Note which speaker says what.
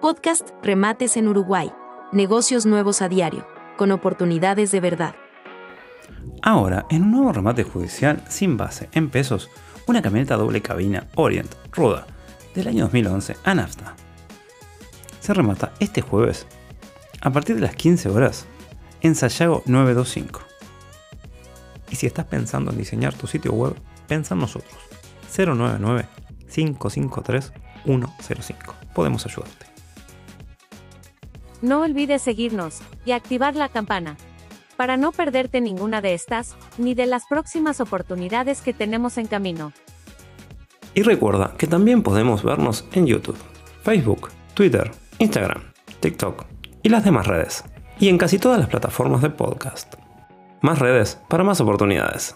Speaker 1: Podcast Remates en Uruguay. Negocios nuevos a diario, con oportunidades de verdad.
Speaker 2: Ahora, en un nuevo remate judicial sin base en pesos, una camioneta doble cabina Orient Ruda del año 2011 a nafta. Se remata este jueves a partir de las 15 horas en Sayago 925. Y si estás pensando en diseñar tu sitio web, pensa en nosotros. 099 553 105. Podemos ayudarte.
Speaker 3: No olvides seguirnos y activar la campana para no perderte ninguna de estas ni de las próximas oportunidades que tenemos en camino.
Speaker 2: Y recuerda que también podemos vernos en YouTube, Facebook, Twitter, Instagram, TikTok y las demás redes. Y en casi todas las plataformas de podcast. Más redes para más oportunidades.